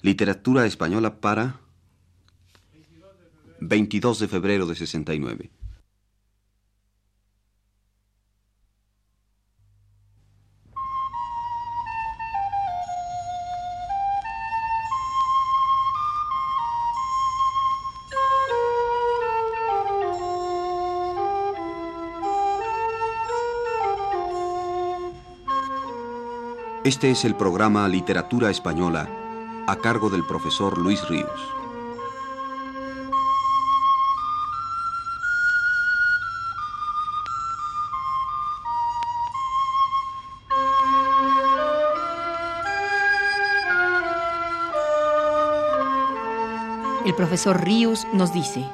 Literatura española para 22 de febrero de 69. Este es el programa Literatura Española a cargo del profesor Luis Ríos. El profesor Ríos nos dice,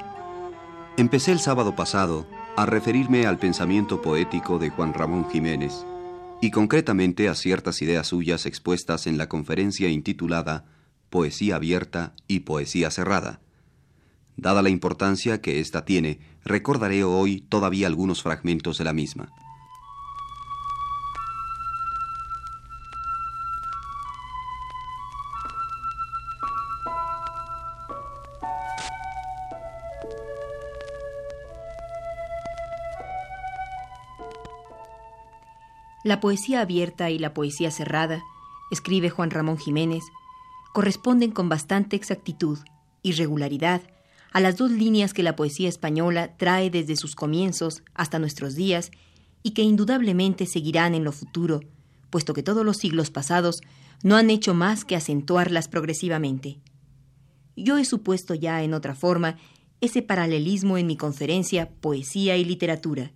Empecé el sábado pasado a referirme al pensamiento poético de Juan Ramón Jiménez y concretamente a ciertas ideas suyas expuestas en la conferencia intitulada Poesía abierta y Poesía cerrada. Dada la importancia que ésta tiene, recordaré hoy todavía algunos fragmentos de la misma. La poesía abierta y la poesía cerrada, escribe Juan Ramón Jiménez, corresponden con bastante exactitud y regularidad a las dos líneas que la poesía española trae desde sus comienzos hasta nuestros días y que indudablemente seguirán en lo futuro, puesto que todos los siglos pasados no han hecho más que acentuarlas progresivamente. Yo he supuesto ya en otra forma ese paralelismo en mi conferencia Poesía y Literatura.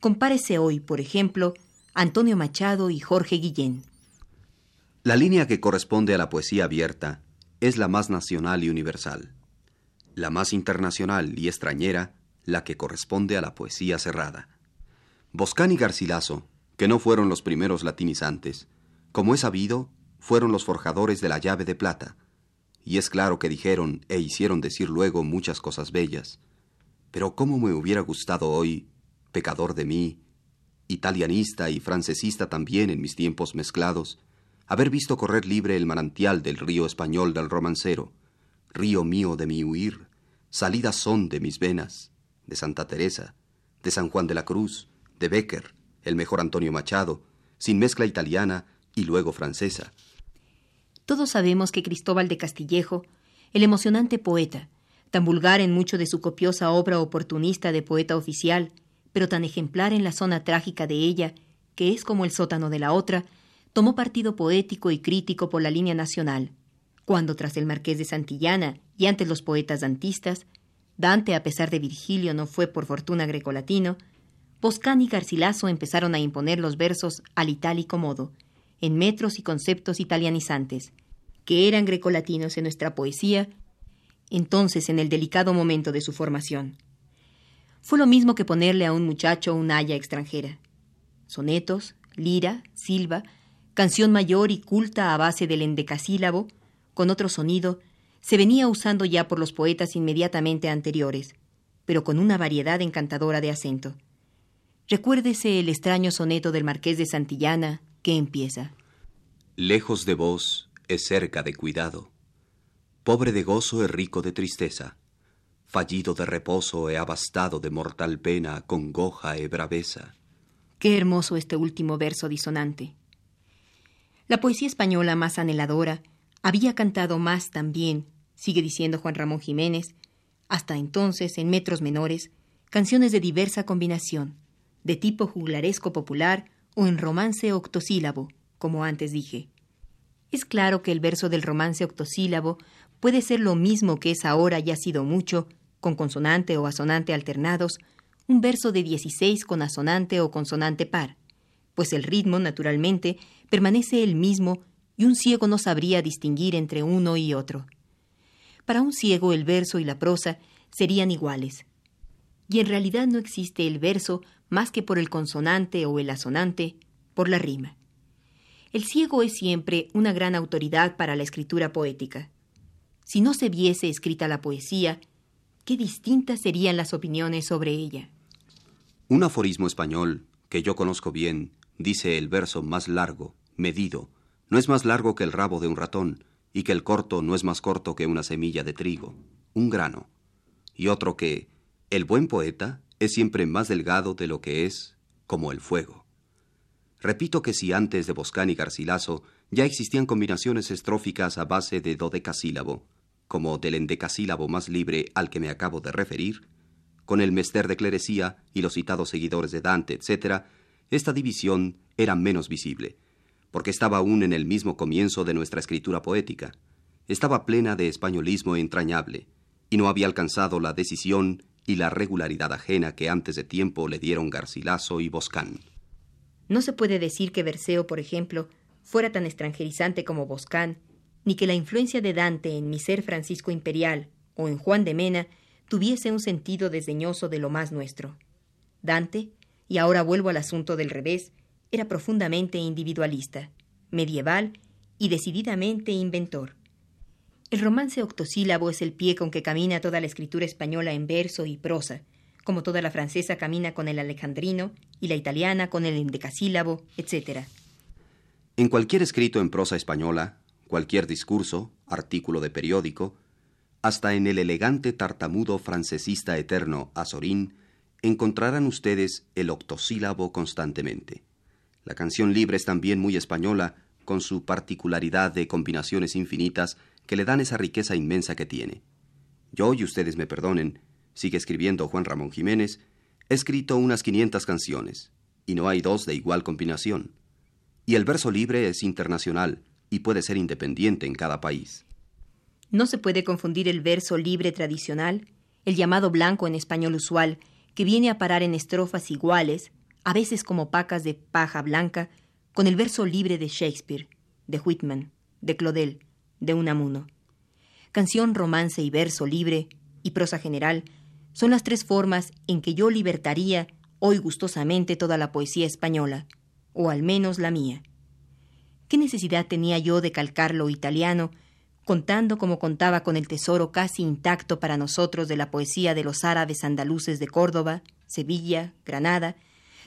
Compárese hoy, por ejemplo, Antonio Machado y Jorge Guillén. La línea que corresponde a la poesía abierta es la más nacional y universal. La más internacional y extrañera, la que corresponde a la poesía cerrada. Boscán y Garcilaso, que no fueron los primeros latinizantes, como es sabido, fueron los forjadores de la llave de plata, y es claro que dijeron e hicieron decir luego muchas cosas bellas. Pero cómo me hubiera gustado hoy, pecador de mí, italianista y francesista también en mis tiempos mezclados, haber visto correr libre el manantial del río español del romancero, río mío de mi huir, salidas son de mis venas, de Santa Teresa, de San Juan de la Cruz, de Becker, el mejor Antonio Machado, sin mezcla italiana y luego francesa. Todos sabemos que Cristóbal de Castillejo, el emocionante poeta, tan vulgar en mucho de su copiosa obra oportunista de poeta oficial, pero tan ejemplar en la zona trágica de ella, que es como el sótano de la otra, tomó partido poético y crítico por la línea nacional, cuando tras el marqués de Santillana y antes los poetas dantistas, Dante, a pesar de Virgilio, no fue por fortuna grecolatino, Boscán y Garcilaso empezaron a imponer los versos al itálico modo, en metros y conceptos italianizantes, que eran grecolatinos en nuestra poesía, entonces en el delicado momento de su formación fue lo mismo que ponerle a un muchacho una haya extranjera. Sonetos, lira, silva, canción mayor y culta a base del endecasílabo, con otro sonido, se venía usando ya por los poetas inmediatamente anteriores, pero con una variedad encantadora de acento. Recuérdese el extraño soneto del Marqués de Santillana, que empieza. Lejos de vos es cerca de cuidado. Pobre de gozo es rico de tristeza fallido de reposo he abastado de mortal pena, congoja e braveza. Qué hermoso este último verso disonante. La poesía española más anheladora había cantado más también, sigue diciendo Juan Ramón Jiménez, hasta entonces, en metros menores, canciones de diversa combinación, de tipo juglaresco popular o en romance octosílabo, como antes dije. Es claro que el verso del romance octosílabo puede ser lo mismo que es ahora y ha sido mucho con consonante o asonante alternados, un verso de 16 con asonante o consonante par, pues el ritmo, naturalmente, permanece el mismo y un ciego no sabría distinguir entre uno y otro. Para un ciego el verso y la prosa serían iguales. Y en realidad no existe el verso más que por el consonante o el asonante, por la rima. El ciego es siempre una gran autoridad para la escritura poética. Si no se viese escrita la poesía, qué distintas serían las opiniones sobre ella. Un aforismo español, que yo conozco bien, dice el verso más largo, medido, no es más largo que el rabo de un ratón, y que el corto no es más corto que una semilla de trigo, un grano, y otro que el buen poeta es siempre más delgado de lo que es como el fuego. Repito que si antes de Boscán y Garcilaso ya existían combinaciones estróficas a base de dodecasílabo, como del endecasílabo más libre al que me acabo de referir, con el mester de clerecía y los citados seguidores de Dante, etc., esta división era menos visible, porque estaba aún en el mismo comienzo de nuestra escritura poética. Estaba plena de españolismo entrañable, y no había alcanzado la decisión y la regularidad ajena que antes de tiempo le dieron Garcilaso y Boscán. No se puede decir que Berceo, por ejemplo, fuera tan extranjerizante como Boscán, ni que la influencia de Dante en mi ser Francisco Imperial o en Juan de Mena tuviese un sentido desdeñoso de lo más nuestro. Dante, y ahora vuelvo al asunto del revés, era profundamente individualista, medieval y decididamente inventor. El romance octosílabo es el pie con que camina toda la escritura española en verso y prosa, como toda la francesa camina con el alejandrino y la italiana con el endecasílabo, etc. En cualquier escrito en prosa española, cualquier discurso, artículo de periódico, hasta en el elegante tartamudo francesista eterno Azorín, encontrarán ustedes el octosílabo constantemente. La canción libre es también muy española, con su particularidad de combinaciones infinitas que le dan esa riqueza inmensa que tiene. Yo, y ustedes me perdonen, sigue escribiendo Juan Ramón Jiménez, he escrito unas 500 canciones, y no hay dos de igual combinación. Y el verso libre es internacional y puede ser independiente en cada país. No se puede confundir el verso libre tradicional, el llamado blanco en español usual, que viene a parar en estrofas iguales, a veces como pacas de paja blanca, con el verso libre de Shakespeare, de Whitman, de Claudel, de Unamuno. Canción, romance y verso libre, y prosa general, son las tres formas en que yo libertaría hoy gustosamente toda la poesía española, o al menos la mía. ¿Qué necesidad tenía yo de calcar lo italiano, contando como contaba con el tesoro casi intacto para nosotros de la poesía de los árabes andaluces de Córdoba, Sevilla, Granada,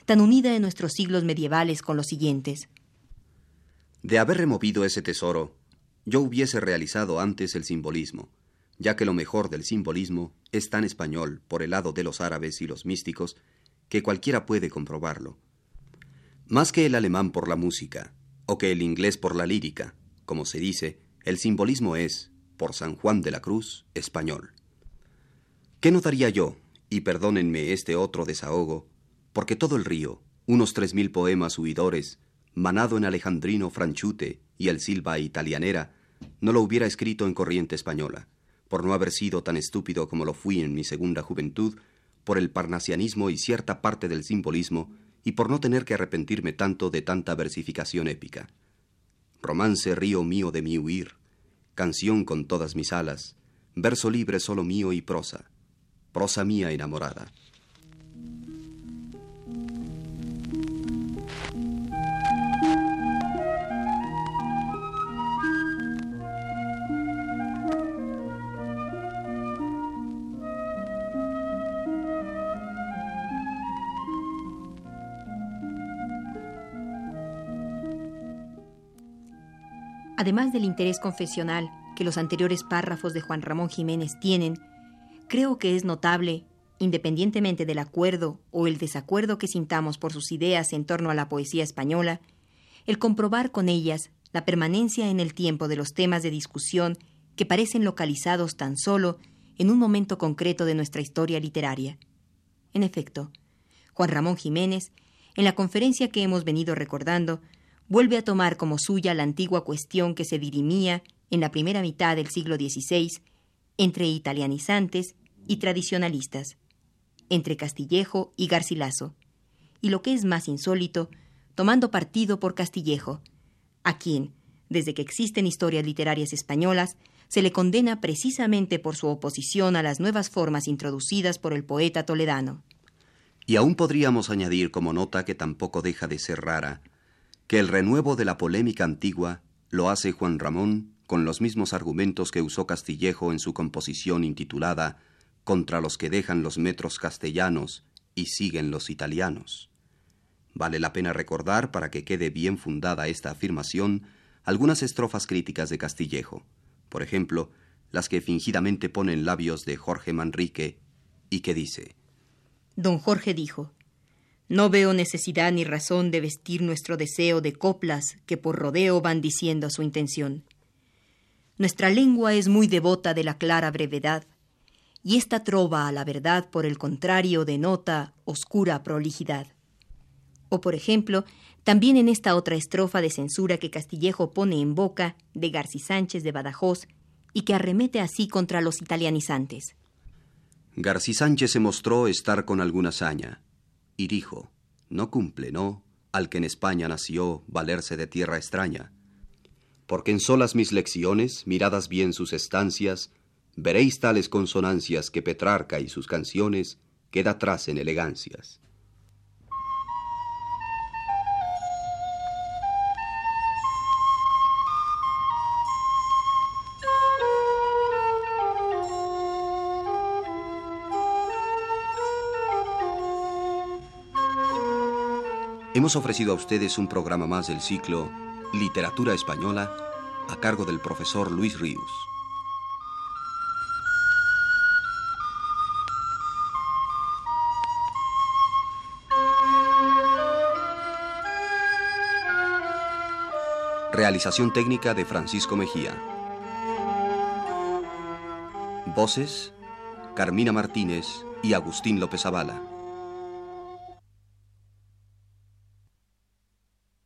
tan unida en nuestros siglos medievales con los siguientes? De haber removido ese tesoro, yo hubiese realizado antes el simbolismo, ya que lo mejor del simbolismo es tan español por el lado de los árabes y los místicos que cualquiera puede comprobarlo. Más que el alemán por la música, o que el inglés por la lírica, como se dice, el simbolismo es, por San Juan de la Cruz, español. ¿Qué notaría yo, y perdónenme este otro desahogo, porque todo el río, unos tres mil poemas huidores, manado en alejandrino franchute y el silva italianera, no lo hubiera escrito en corriente española? por no haber sido tan estúpido como lo fui en mi segunda juventud, por el parnasianismo y cierta parte del simbolismo, y por no tener que arrepentirme tanto de tanta versificación épica. Romance río mío de mi huir, canción con todas mis alas, verso libre solo mío y prosa, prosa mía enamorada. Además del interés confesional que los anteriores párrafos de Juan Ramón Jiménez tienen, creo que es notable, independientemente del acuerdo o el desacuerdo que sintamos por sus ideas en torno a la poesía española, el comprobar con ellas la permanencia en el tiempo de los temas de discusión que parecen localizados tan solo en un momento concreto de nuestra historia literaria. En efecto, Juan Ramón Jiménez, en la conferencia que hemos venido recordando, vuelve a tomar como suya la antigua cuestión que se dirimía en la primera mitad del siglo XVI entre italianizantes y tradicionalistas, entre Castillejo y Garcilaso, y lo que es más insólito, tomando partido por Castillejo, a quien, desde que existen historias literarias españolas, se le condena precisamente por su oposición a las nuevas formas introducidas por el poeta toledano. Y aún podríamos añadir como nota que tampoco deja de ser rara que el renuevo de la polémica antigua lo hace Juan Ramón con los mismos argumentos que usó Castillejo en su composición intitulada Contra los que dejan los metros castellanos y siguen los italianos. Vale la pena recordar, para que quede bien fundada esta afirmación, algunas estrofas críticas de Castillejo, por ejemplo, las que fingidamente ponen labios de Jorge Manrique y que dice, Don Jorge dijo, No veo necesidad ni razón de vestir nuestro deseo de coplas que por rodeo van diciendo su intención. Nuestra lengua es muy devota de la clara brevedad, y esta trova a la verdad, por el contrario, denota oscura prolijidad. O, por ejemplo, también en esta otra estrofa de censura que Castillejo pone en boca de Garci Sánchez de Badajoz y que arremete así contra los italianizantes. Garci Sánchez se mostró estar con alguna saña y dijo, no cumple, no, al que en España nació valerse de tierra extraña. Porque en solas mis lecciones, miradas bien sus estancias, veréis tales consonancias que Petrarca y sus canciones queda atrás en elegancias. Hemos ofrecido a ustedes un programa más del ciclo Literatura Española a cargo del profesor Luis Ríos. Realización técnica de Francisco Mejía. Voces, Carmina Martínez y Agustín López Avala.